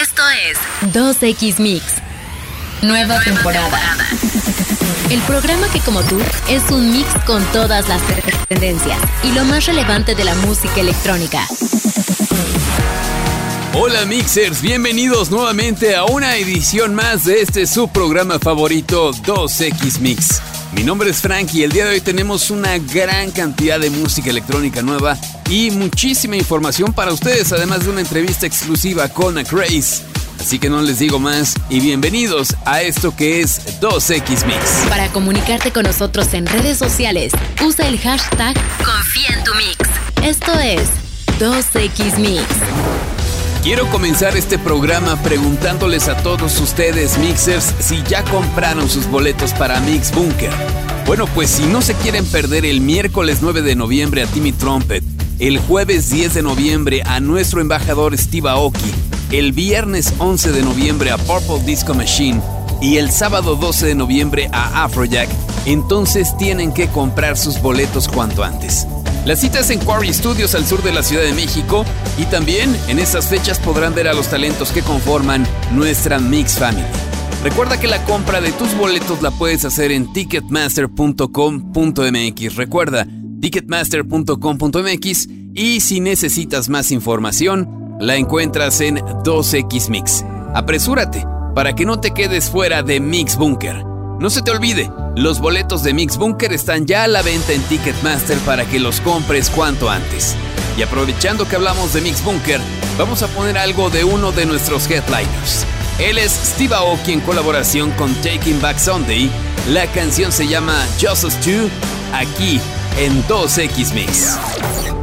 Esto es 2X Mix. Nueva, temporada. El programa que como tú es un mix con todas las tendencias y lo más relevante de la música electrónica. Hola mixers, bienvenidos nuevamente a una edición más de este su programa favorito 2X Mix. Mi nombre es Frank y el día de hoy tenemos una gran cantidad de música electrónica nueva y muchísima información para ustedes, además de una entrevista exclusiva con A Craze. Así que no les digo más y bienvenidos a esto que es 2X Mix. Para comunicarte con nosotros en redes sociales, usa el hashtag Confía en tu Mix. Esto es 2X Mix. Quiero comenzar este programa preguntándoles a todos ustedes, mixers, si ya compraron sus boletos para Mix Bunker. Bueno, pues si no se quieren perder el miércoles 9 de noviembre a Timmy Trumpet, el jueves 10 de noviembre a nuestro embajador Steve Aoki, el viernes 11 de noviembre a Purple Disco Machine y el sábado 12 de noviembre a Afrojack, entonces tienen que comprar sus boletos cuanto antes. Las citas en Quarry Studios al sur de la Ciudad de México y también en estas fechas podrán ver a los talentos que conforman nuestra Mix Family. Recuerda que la compra de tus boletos la puedes hacer en ticketmaster.com.mx. Recuerda, ticketmaster.com.mx y si necesitas más información, la encuentras en 2X Mix. Apresúrate para que no te quedes fuera de Mix Bunker. No se te olvide, los boletos de Mix Bunker están ya a la venta en Ticketmaster para que los compres cuanto antes. Y aprovechando que hablamos de Mix Bunker, vamos a poner algo de uno de nuestros headliners. Él es Steve Aoki en colaboración con Taking Back Sunday. La canción se llama Just Us Two, aquí en 2X Mix.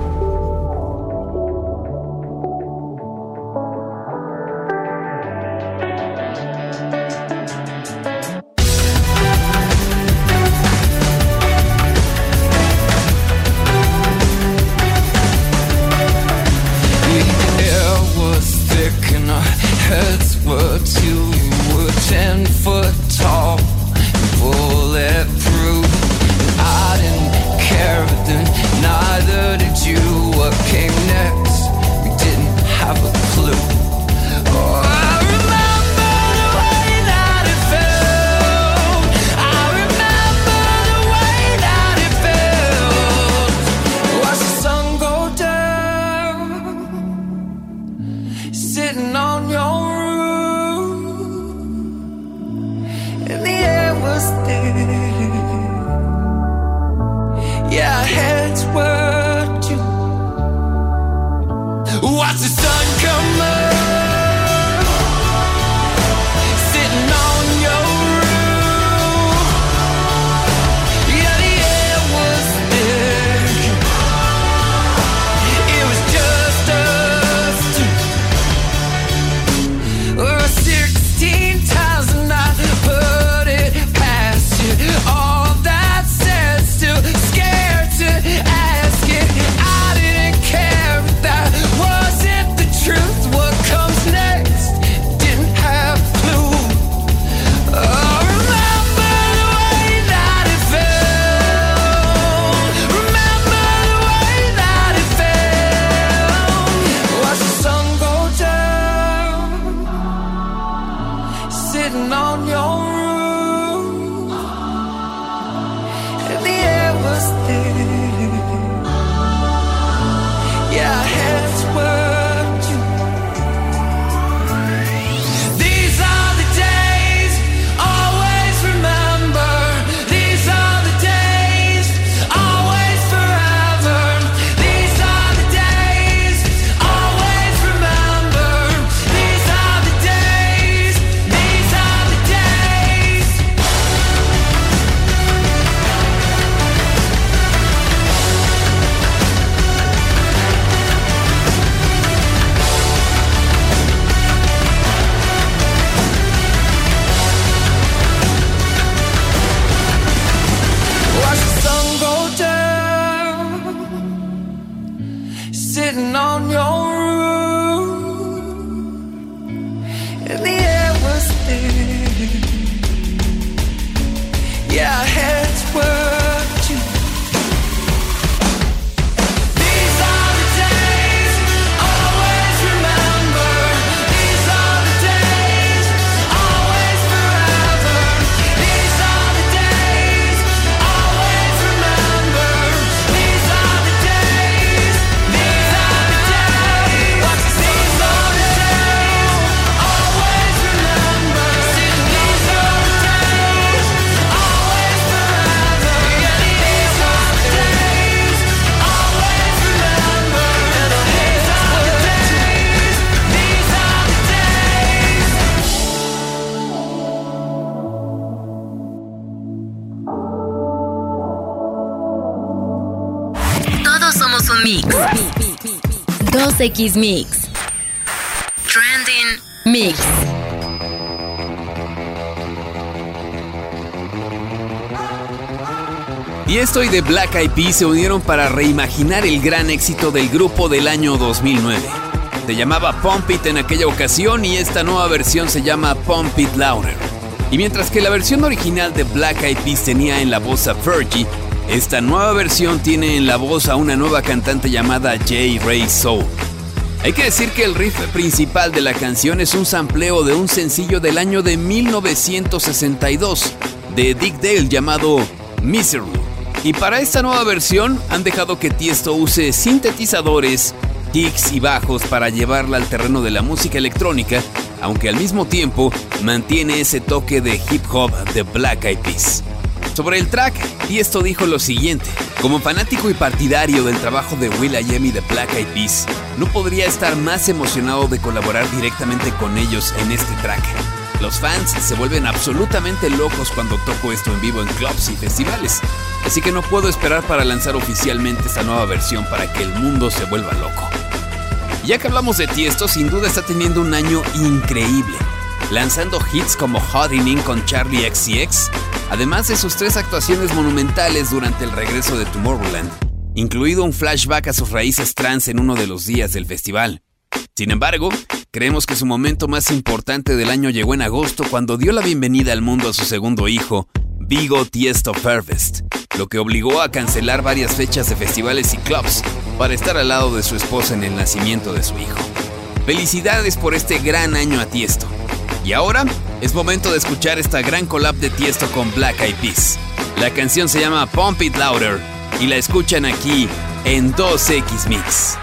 sitting on your 2X Mix. Trending Mix. Y esto y de Black Eyed Peas se unieron para reimaginar el gran éxito del grupo del año 2009. Se llamaba Pump It en aquella ocasión y esta nueva versión se llama Pump It Louder. Y mientras que la versión original de Black Eyed Peas tenía en la voz a Fergie, esta nueva versión tiene en la voz a una nueva cantante llamada J. Ray Soul. Hay que decir que el riff principal de la canción es un sampleo de un sencillo del año de 1962 de Dick Dale llamado Misery. Y para esta nueva versión han dejado que Tiesto use sintetizadores, kicks y bajos para llevarla al terreno de la música electrónica, aunque al mismo tiempo mantiene ese toque de hip hop de Black Eyed Peas. Sobre el track, Tiesto dijo lo siguiente: Como fanático y partidario del trabajo de Will y de Black Eyed Peas, no podría estar más emocionado de colaborar directamente con ellos en este track. Los fans se vuelven absolutamente locos cuando toco esto en vivo en clubs y festivales, así que no puedo esperar para lanzar oficialmente esta nueva versión para que el mundo se vuelva loco. Ya que hablamos de Tiesto, sin duda está teniendo un año increíble, lanzando hits como Hot In con Charlie XCX, además de sus tres actuaciones monumentales durante el regreso de Tomorrowland, incluido un flashback a sus raíces trans en uno de los días del festival. Sin embargo, creemos que su momento más importante del año llegó en agosto cuando dio la bienvenida al mundo a su segundo hijo, Vigo Tiesto Fervest, lo que obligó a cancelar varias fechas de festivales y clubs para estar al lado de su esposa en el nacimiento de su hijo. Felicidades por este gran año a Tiesto. Y ahora es momento de escuchar esta gran collab de Tiesto con Black Eyed Peas. La canción se llama Pump It Louder y la escuchan aquí en 2X Mix.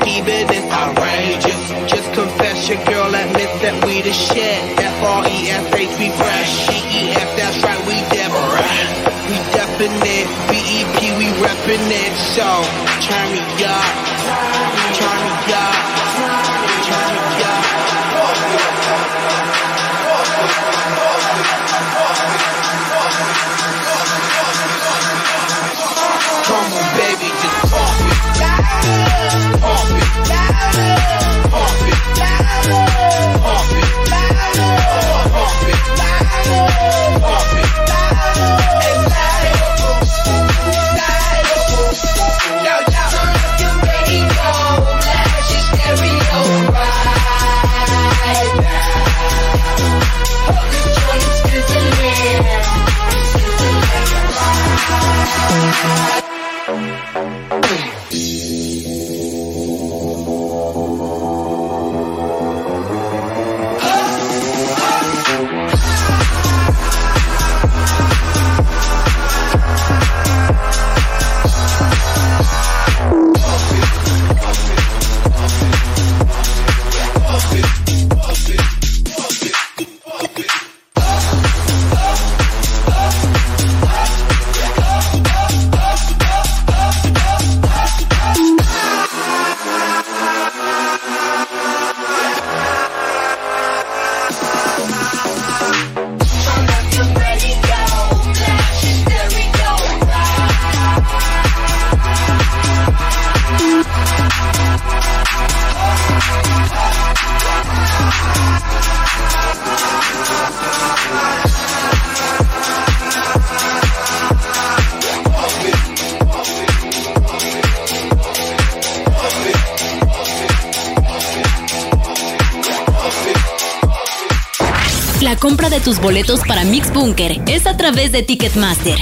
keep it in outrageous. Just confess your girl admits that we the shit. F-R-E-S-H, we fresh. E-E-F, that's right, we different. We it B-E-P, we reppin' it. So, turn me up. Tus boletos para Mix Bunker es a través de Ticketmaster.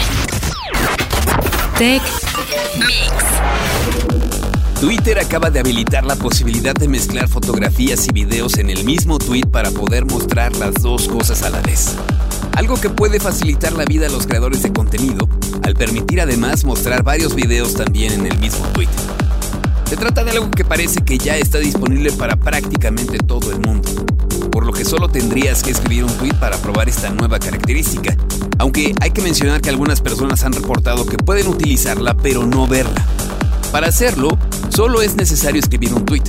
Tech Mix. Twitter acaba de habilitar la posibilidad de mezclar fotografías y videos en el mismo tweet para poder mostrar las dos cosas a la vez. Algo que puede facilitar la vida a los creadores de contenido, al permitir además mostrar varios videos también en el mismo tweet. Se trata de algo que parece que ya está disponible para prácticamente todo el mundo, por lo que solo tendrías que escribir un tweet para probar esta nueva característica, aunque hay que mencionar que algunas personas han reportado que pueden utilizarla pero no verla. Para hacerlo, solo es necesario escribir un tweet,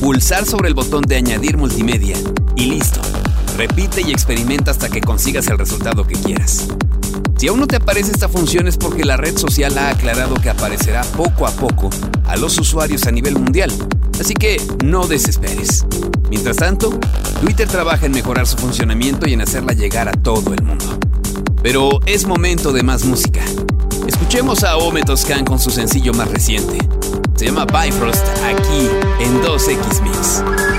pulsar sobre el botón de añadir multimedia y listo. Repite y experimenta hasta que consigas el resultado que quieras. Si aún no te aparece esta función es porque la red social ha aclarado que aparecerá poco a poco a los usuarios a nivel mundial, así que no desesperes. Mientras tanto, Twitter trabaja en mejorar su funcionamiento y en hacerla llegar a todo el mundo. Pero es momento de más música. Escuchemos a Ome Toscan con su sencillo más reciente. Se llama Bifrost aquí en 2X Mix.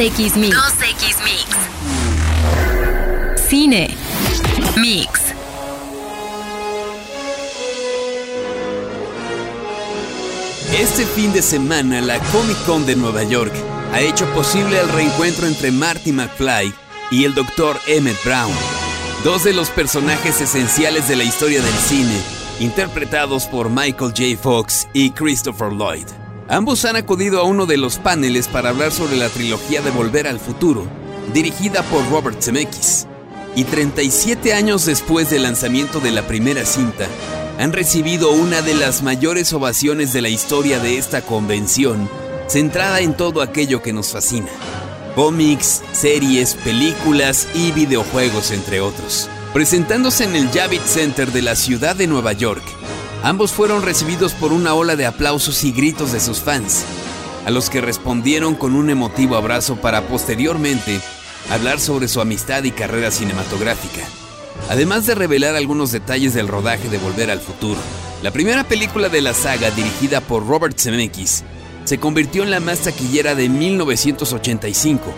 X Mix. 2X Mix. Cine. Mix. Este fin de semana, la Comic Con de Nueva York ha hecho posible el reencuentro entre Marty McFly y el Dr. Emmett Brown, dos de los personajes esenciales de la historia del cine, interpretados por Michael J. Fox y Christopher Lloyd. Ambos han acudido a uno de los paneles para hablar sobre la trilogía de Volver al Futuro dirigida por Robert Zemeckis. Y 37 años después del lanzamiento de la primera cinta, han recibido una de las mayores ovaciones de la historia de esta convención, centrada en todo aquello que nos fascina. Cómics, series, películas y videojuegos, entre otros. Presentándose en el Javits Center de la ciudad de Nueva York, ambos fueron recibidos por una ola de aplausos y gritos de sus fans, a los que respondieron con un emotivo abrazo para posteriormente hablar sobre su amistad y carrera cinematográfica, además de revelar algunos detalles del rodaje de Volver al Futuro. La primera película de la saga, dirigida por Robert Zemeckis, se convirtió en la más taquillera de 1985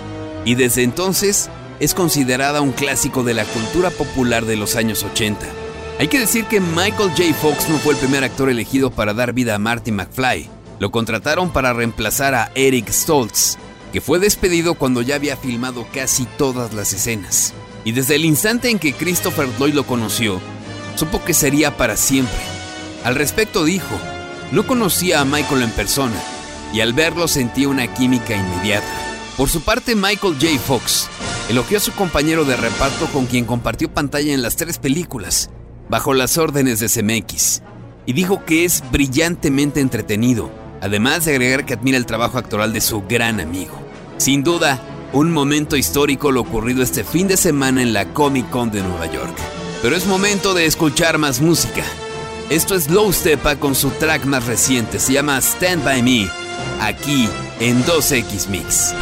y desde entonces es considerada un clásico de la cultura popular de los años 80. Hay que decir que Michael J. Fox no fue el primer actor elegido para dar vida a Marty McFly. Lo contrataron para reemplazar a Eric Stoltz, que fue despedido cuando ya había filmado casi todas las escenas. Y desde el instante en que Christopher Lloyd lo conoció, supo que sería para siempre. Al respecto dijo, no conocía a Michael en persona, y al verlo sentí una química inmediata. Por su parte, Michael J. Fox elogió a su compañero de reparto con quien compartió pantalla en las tres películas, bajo las órdenes de CMX, y dijo que es brillantemente entretenido, además de agregar que admira el trabajo actoral de su gran amigo. Sin duda, un momento histórico lo ocurrido este fin de semana en la Comic Con de Nueva York. Pero es momento de escuchar más música. Esto es Low Stepa con su track más reciente, se llama Stand By Me, aquí en 2X Mix.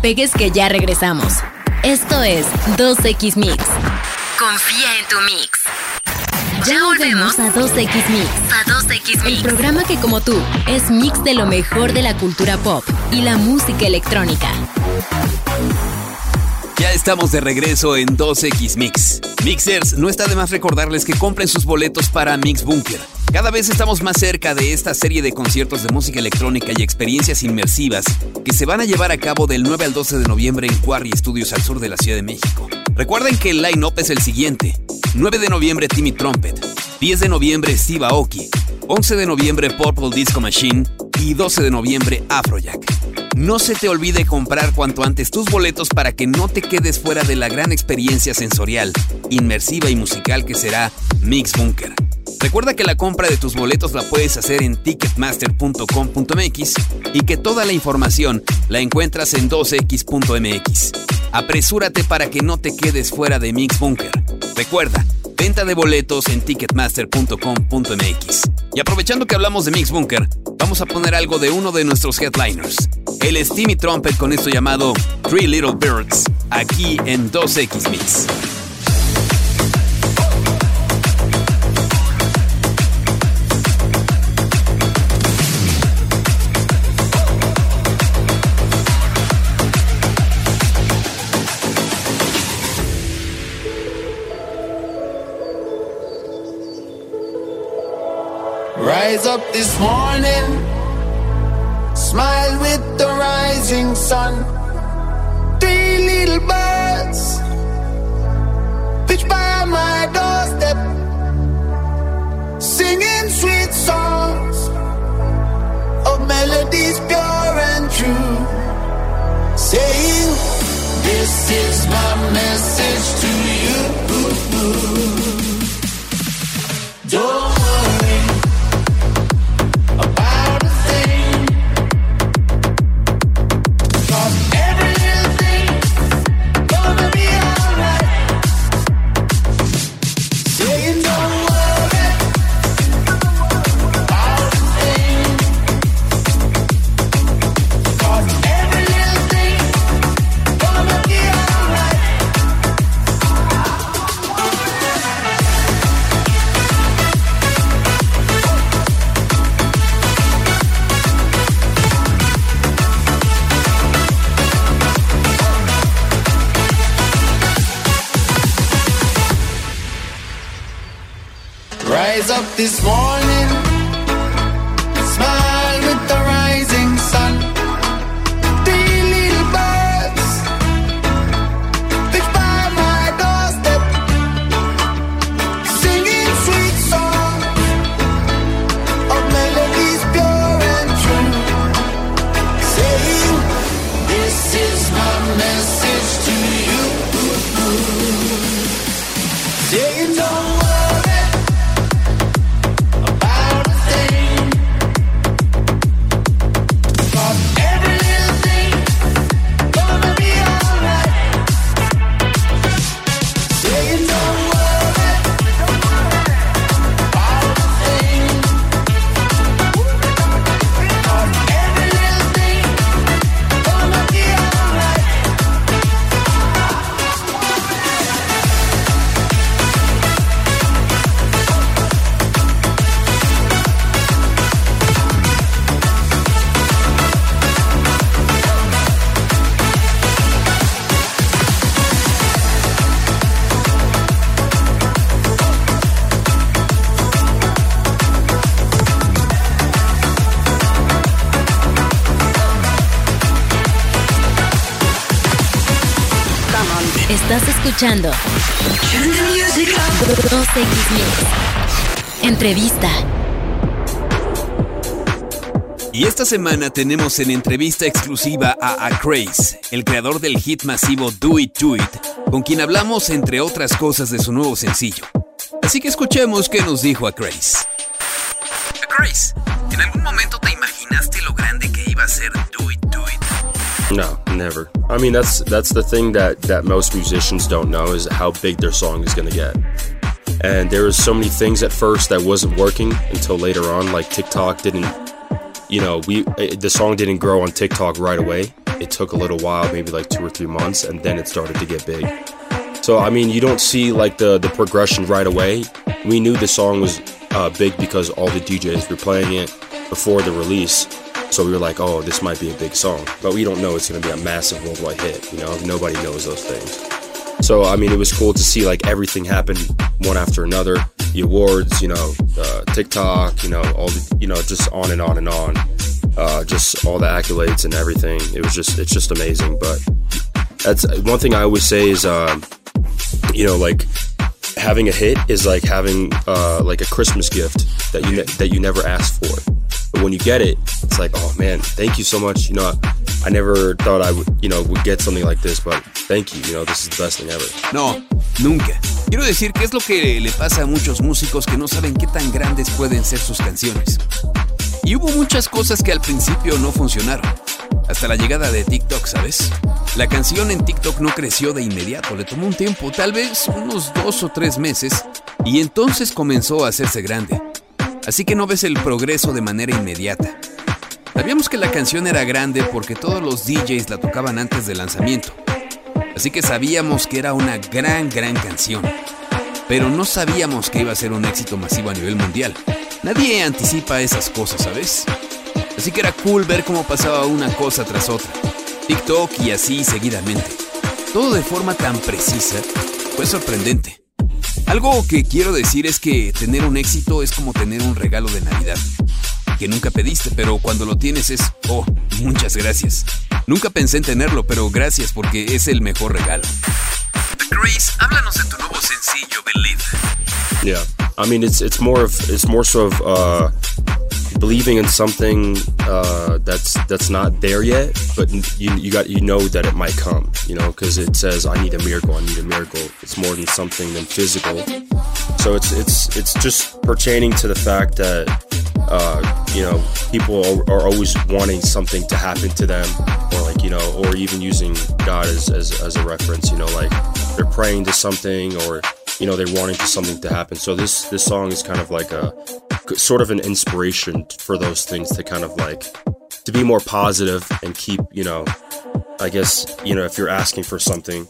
Despegues que ya regresamos. Esto es 2X Mix. Confía en tu mix. Ya volvemos a 2X Mix. A 2X Mix. El programa que como tú es mix de lo mejor de la cultura pop y la música electrónica. Ya estamos de regreso en 2X Mix. Mixers, no está de más recordarles que compren sus boletos para Mix Bunker. Cada vez estamos más cerca de esta serie de conciertos de música electrónica y experiencias inmersivas se van a llevar a cabo del 9 al 12 de noviembre en Quarry Studios al sur de la Ciudad de México. Recuerden que el line-up es el siguiente. 9 de noviembre Timmy Trumpet, 10 de noviembre Steve Aoki, 11 de noviembre Purple Disco Machine y 12 de noviembre Afrojack. No se te olvide comprar cuanto antes tus boletos para que no te quedes fuera de la gran experiencia sensorial, inmersiva y musical que será Mix Bunker. Recuerda que la compra de tus boletos la puedes hacer en ticketmaster.com.mx y que toda la información la encuentras en 2x.mx. Apresúrate para que no te quedes fuera de Mix Bunker. Recuerda, venta de boletos en ticketmaster.com.mx. Y aprovechando que hablamos de Mix Bunker, vamos a poner algo de uno de nuestros headliners, el Steamy Trumpet con esto llamado Three Little Birds, aquí en 2X Mix. Up this morning, smile with the rising sun. Three little birds pitch by my doorstep, singing sweet songs of melodies pure and true, saying, This is my message to this morning escuchando Entrevista. Y esta semana tenemos en entrevista exclusiva a Acraze, el creador del hit masivo Do It Do It, con quien hablamos entre otras cosas de su nuevo sencillo. Así que escuchemos qué nos dijo Acraze. Acraze, ¿en algún momento te imaginaste lo grande que iba a ser Do It Do It? No, never. I mean, that's that's the thing that that most musicians don't know is how big their song is going to get. And there was so many things at first that wasn't working until later on. Like TikTok didn't, you know, we the song didn't grow on TikTok right away. it took a little while, maybe like two or three months, and then it started to get big. So I mean, you don't see like the the progression right away. We knew the song was uh, big because all the DJs were playing it before the release. So we were like, oh, this might be a big song, but we don't know it's gonna be a massive worldwide hit. You know, nobody knows those things. So I mean, it was cool to see like everything happen one after another. The awards, you know, uh, TikTok, you know, all the, you know, just on and on and on. Uh, just all the accolades and everything. It was just, it's just amazing. But that's one thing I always say is, um, you know, like having a hit is like having uh, like a Christmas gift that you ne- that you never asked for. But when you get it, it's like, oh man, thank you so much. You know, I never thought I would, you know, would get something like this, but thank you. You know, this is the best thing ever. No, nunca. Quiero decir que es lo que le pasa a muchos músicos que no saben qué tan grandes pueden ser sus canciones. Y hubo muchas cosas que al principio no funcionaron. Hasta la llegada de TikTok, ¿sabes? La canción en TikTok no creció de inmediato, le tomó un tiempo, tal vez unos dos o tres meses, y entonces comenzó a hacerse grande. Así que no ves el progreso de manera inmediata. Sabíamos que la canción era grande porque todos los DJs la tocaban antes del lanzamiento. Así que sabíamos que era una gran, gran canción. Pero no sabíamos que iba a ser un éxito masivo a nivel mundial. Nadie anticipa esas cosas, ¿sabes? Así que era cool ver cómo pasaba una cosa tras otra. TikTok y así seguidamente. Todo de forma tan precisa. Fue sorprendente. Algo que quiero decir es que tener un éxito es como tener un regalo de Navidad. Que nunca pediste, pero cuando lo tienes es, oh, muchas gracias. Nunca pensé en tenerlo, pero gracias porque es el mejor regalo. Chris, háblanos de tu nuevo sencillo, Believe. Yeah, I mean, it's it's more of it's more sort of uh, believing in something uh, that's that's not there yet, but you you got you know that it might come. You know, because it says I need a miracle, I need a miracle. It's more than something than physical. So it's it's it's just pertaining to the fact that uh, you know people are, are always wanting something to happen to them, or like you know, or even using God as as, as a reference. You know, like they're praying to something or you know they're wanting to something to happen so this this song is kind of like a sort of an inspiration for those things to kind of like to be more positive and keep you know i guess you know if you're asking for something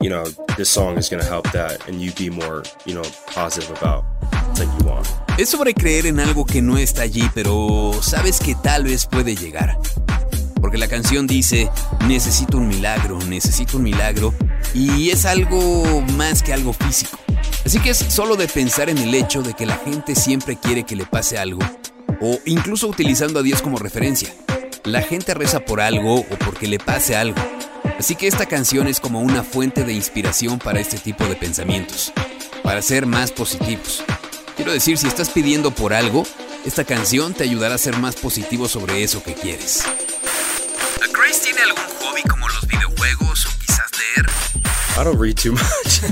you know this song is going to help that and you be more you know positive about Es sobre creer en algo que no está allí, pero sabes que tal vez puede llegar. Porque la canción dice, necesito un milagro, necesito un milagro, y es algo más que algo físico. Así que es solo de pensar en el hecho de que la gente siempre quiere que le pase algo, o incluso utilizando a Dios como referencia. La gente reza por algo o porque le pase algo. Así que esta canción es como una fuente de inspiración para este tipo de pensamientos, para ser más positivos. Quiero decir, si estás pidiendo por algo, esta canción te ayudará a ser más positivo sobre eso que quieres. ¿Grace tiene algún hobby como los videojuegos o quizás leer? i don't read too much.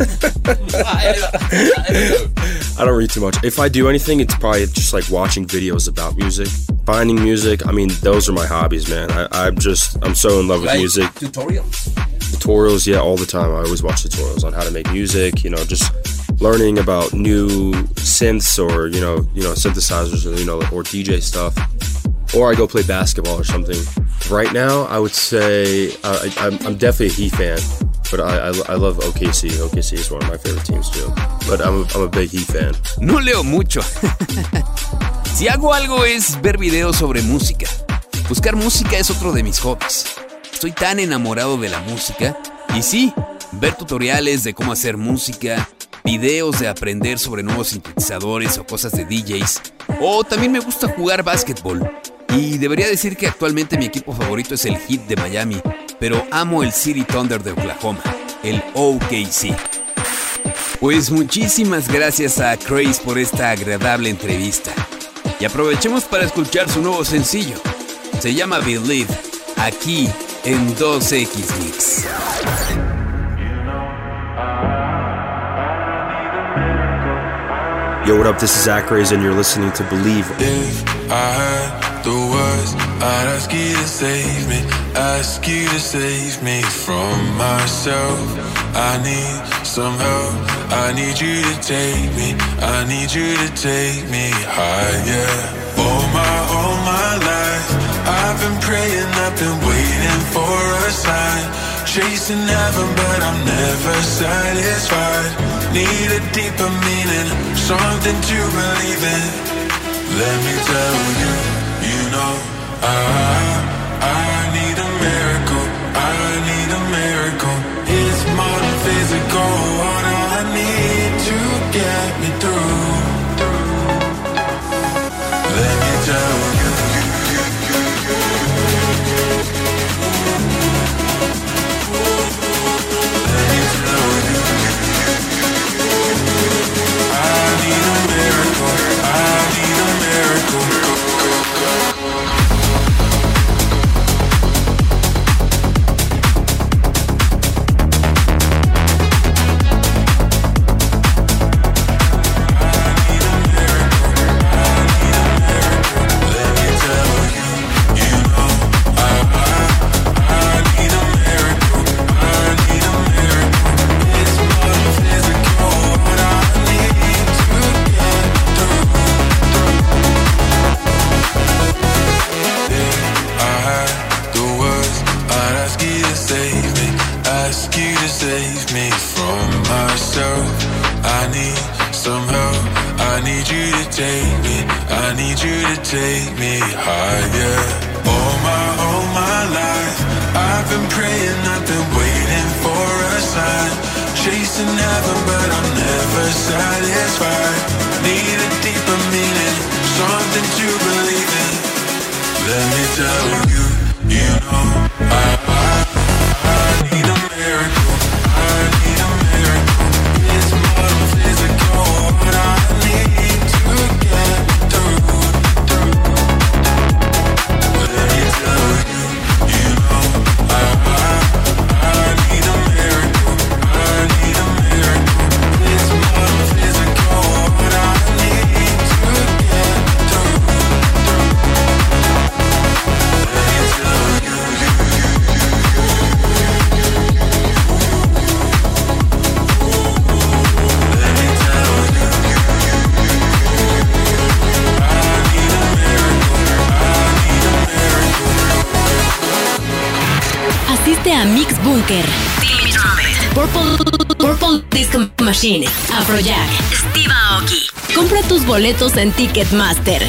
I don't read too much. If i do anything it's probably just like watching videos about music. Finding music i mean those are my hobbies man. I, i'm just i'm so in love with music. Tutorials. tutorials yeah all the time. I always watch tutorials on how to make music you know just learning about new synths or you know you know synthesizers or you know or dj stuff or i go play basketball or something right now i would say uh, I, definitely a heat fan but I, I, I love okc okc is one of my favorite teams too but i'm a, I'm a big heat fan No leo mucho. si hago algo es ver videos sobre música. Buscar música es otro de mis hobbies. Estoy tan enamorado de la música. Y sí, ver tutoriales de cómo hacer música, videos de aprender sobre nuevos sintetizadores o cosas de DJs. O también me gusta jugar básquetbol. Y debería decir que actualmente mi equipo favorito es el Heat de Miami, pero amo el City Thunder de Oklahoma, el OKC. Pues muchísimas gracias a Craze por esta agradable entrevista. Y aprovechemos para escuchar su nuevo sencillo. Se llama Believe, aquí en 2X Mix. Yo what up this is zach and you're listening to believe If I had the words, I'd ask you to save me, ask you to save me from myself. I need some help, I need you to take me, I need you to take me higher. All my, all my life, I've been praying, I've been waiting for a sign. Chasing heaven, but I'm never satisfied. Need a deeper meaning, something to believe in. Let me tell you, you know, I, I need a miracle. I need a miracle. It's more than physical. What I need to get me through. Let me tell Machine. Afrojack. Steve. Compra tus boletos en Ticketmaster.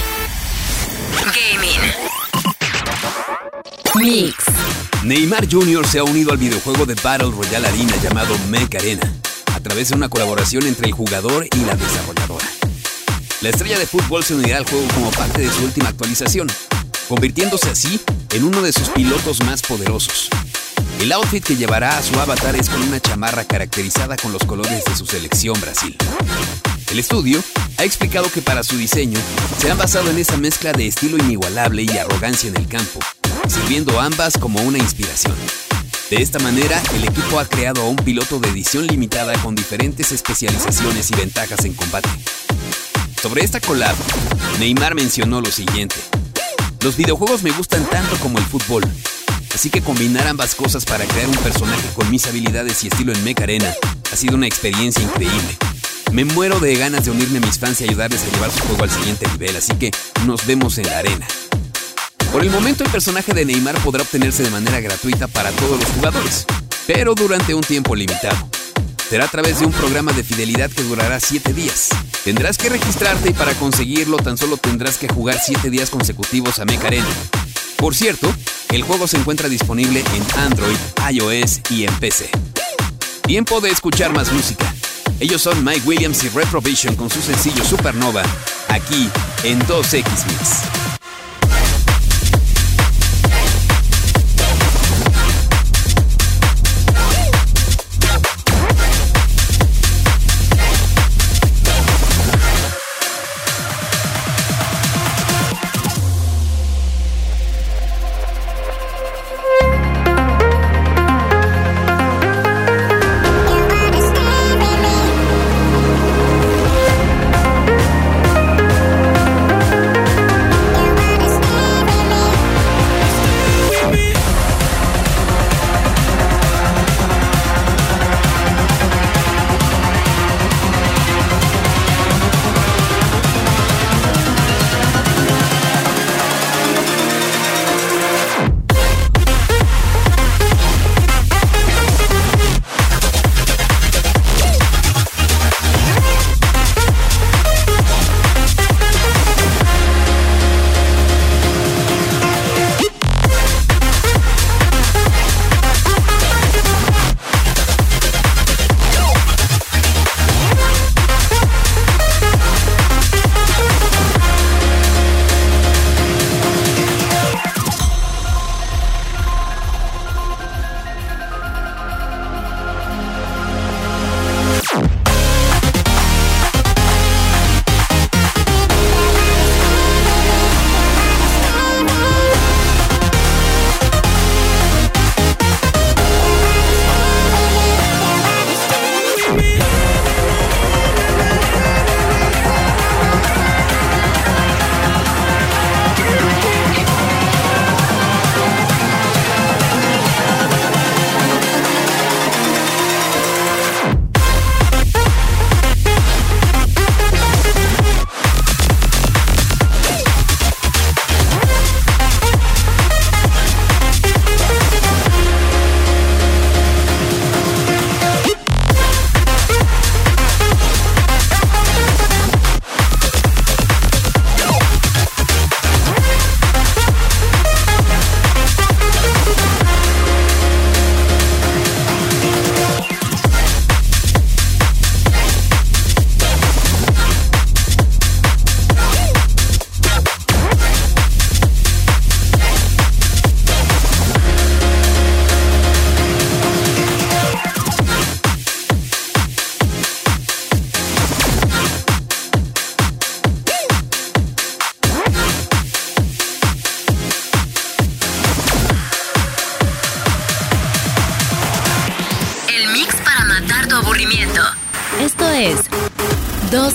Gaming. Mix. Neymar Jr. se ha unido al videojuego de Battle Royale Arena llamado Mech Arena, a través de una colaboración entre el jugador y la desarrolladora. La estrella de fútbol se unirá al juego como parte de su última actualización, convirtiéndose así en uno de sus pilotos más poderosos. El outfit que llevará a su avatar es con una chamarra caracterizada con los colores de su selección Brasil. El estudio ha explicado que para su diseño se han basado en esa mezcla de estilo inigualable y arrogancia en el campo, sirviendo ambas como una inspiración. De esta manera, el equipo ha creado a un piloto de edición limitada con diferentes especializaciones y ventajas en combate. Sobre esta collab, Neymar mencionó lo siguiente. Los videojuegos me gustan tanto como el fútbol, así que combinar ambas cosas para crear un personaje con mis habilidades y estilo en Mech Arena ha sido una experiencia increíble. Me muero de ganas de unirme a mis fans y ayudarles a llevar su juego al siguiente nivel, así que nos vemos en la arena. Por el momento el personaje de Neymar podrá obtenerse de manera gratuita para todos los jugadores, pero durante un tiempo limitado. Será a través de un programa de fidelidad que durará 7 días. Tendrás que registrarte y para conseguirlo tan solo tendrás que jugar 7 días consecutivos a Mech Arena. Por cierto, el juego se encuentra disponible en Android, iOS y en PC. Tiempo de escuchar más música. Ellos son Mike Williams y Reprovision con su sencillo Supernova, aquí en 2X Mix.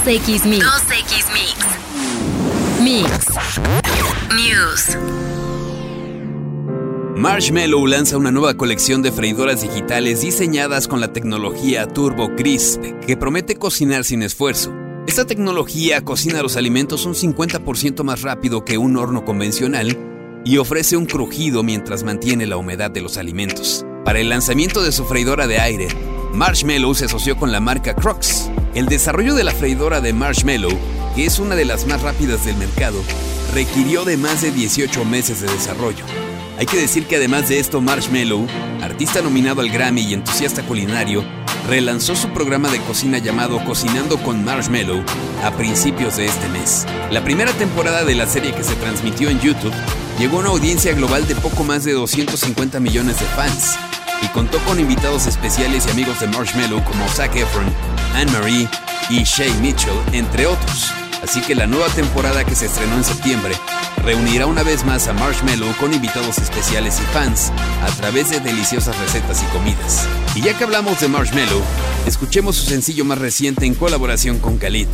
2X Mix. 2X Mix. Mix. News. Marshmallow lanza una nueva colección de freidoras digitales diseñadas con la tecnología Turbo Crisp, que promete cocinar sin esfuerzo. Esta tecnología cocina los alimentos un 50% más rápido que un horno convencional y ofrece un crujido mientras mantiene la humedad de los alimentos. Para el lanzamiento de su freidora de aire, Marshmallow se asoció con la marca Crocs. El desarrollo de la freidora de Marshmallow, que es una de las más rápidas del mercado, requirió de más de 18 meses de desarrollo. Hay que decir que además de esto, Marshmallow, artista nominado al Grammy y entusiasta culinario, relanzó su programa de cocina llamado Cocinando con Marshmallow a principios de este mes. La primera temporada de la serie que se transmitió en YouTube llegó a una audiencia global de poco más de 250 millones de fans y contó con invitados especiales y amigos de Marshmallow como Zac Efron, Anne-Marie y Shay Mitchell, entre otros. Así que la nueva temporada que se estrenó en septiembre reunirá una vez más a Marshmallow con invitados especiales y fans a través de deliciosas recetas y comidas. Y ya que hablamos de Marshmallow, escuchemos su sencillo más reciente en colaboración con Khalid.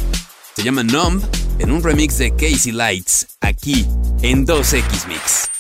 Se llama Numb en un remix de Casey Lights, aquí en 2X Mix.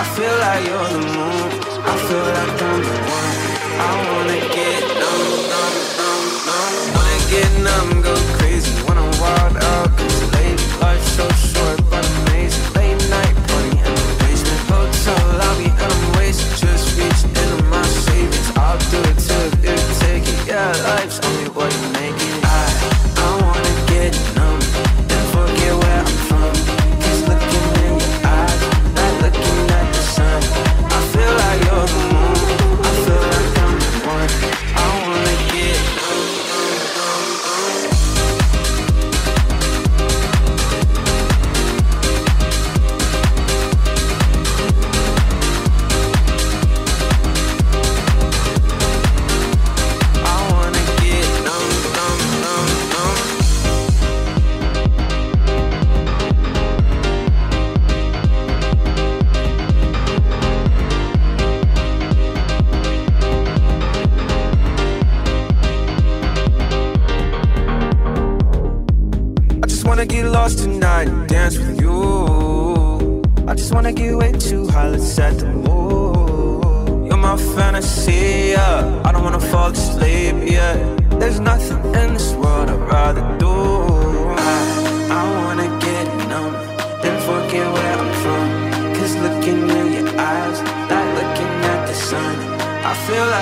I feel like you're the moon. I feel like I'm the one. I wanna get numb, numb, numb, numb. Wanna get numb.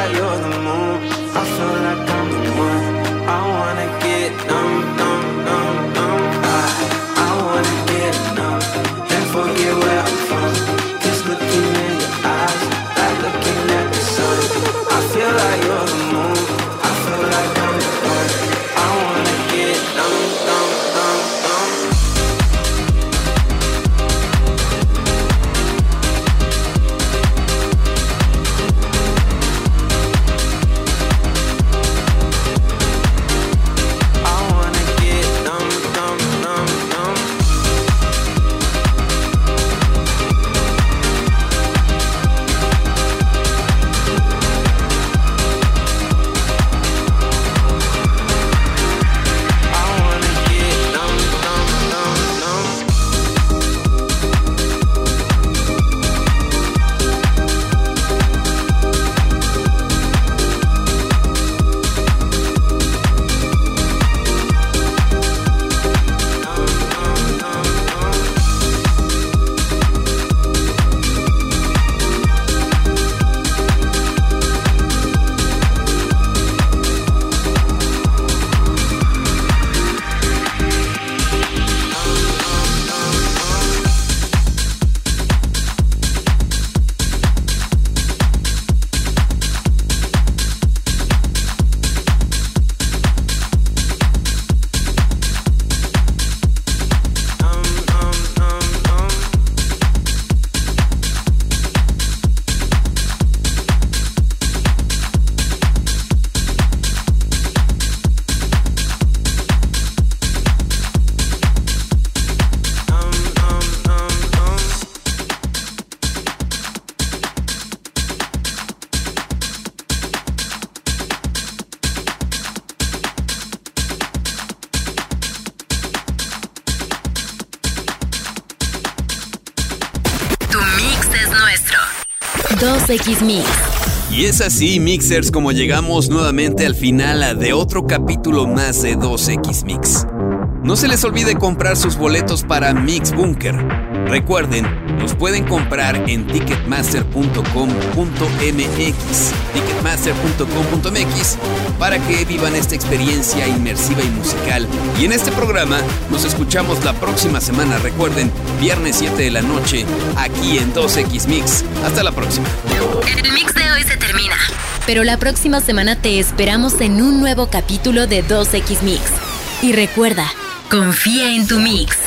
your 2X Mix. Y es así, Mixers, como llegamos nuevamente al final de otro capítulo más de 2X Mix. No se les olvide comprar sus boletos para Mix Bunker. Recuerden, los pueden comprar en ticketmaster.com.mx, para que vivan esta experiencia inmersiva y musical. Y en este programa nos escuchamos la próxima semana, recuerden, viernes 7 de la noche, aquí en 2X Mix. Hasta la próxima. El mix de hoy se termina. Pero la próxima semana te esperamos en un nuevo capítulo de 2X Mix. Y recuerda, confía en tu mix.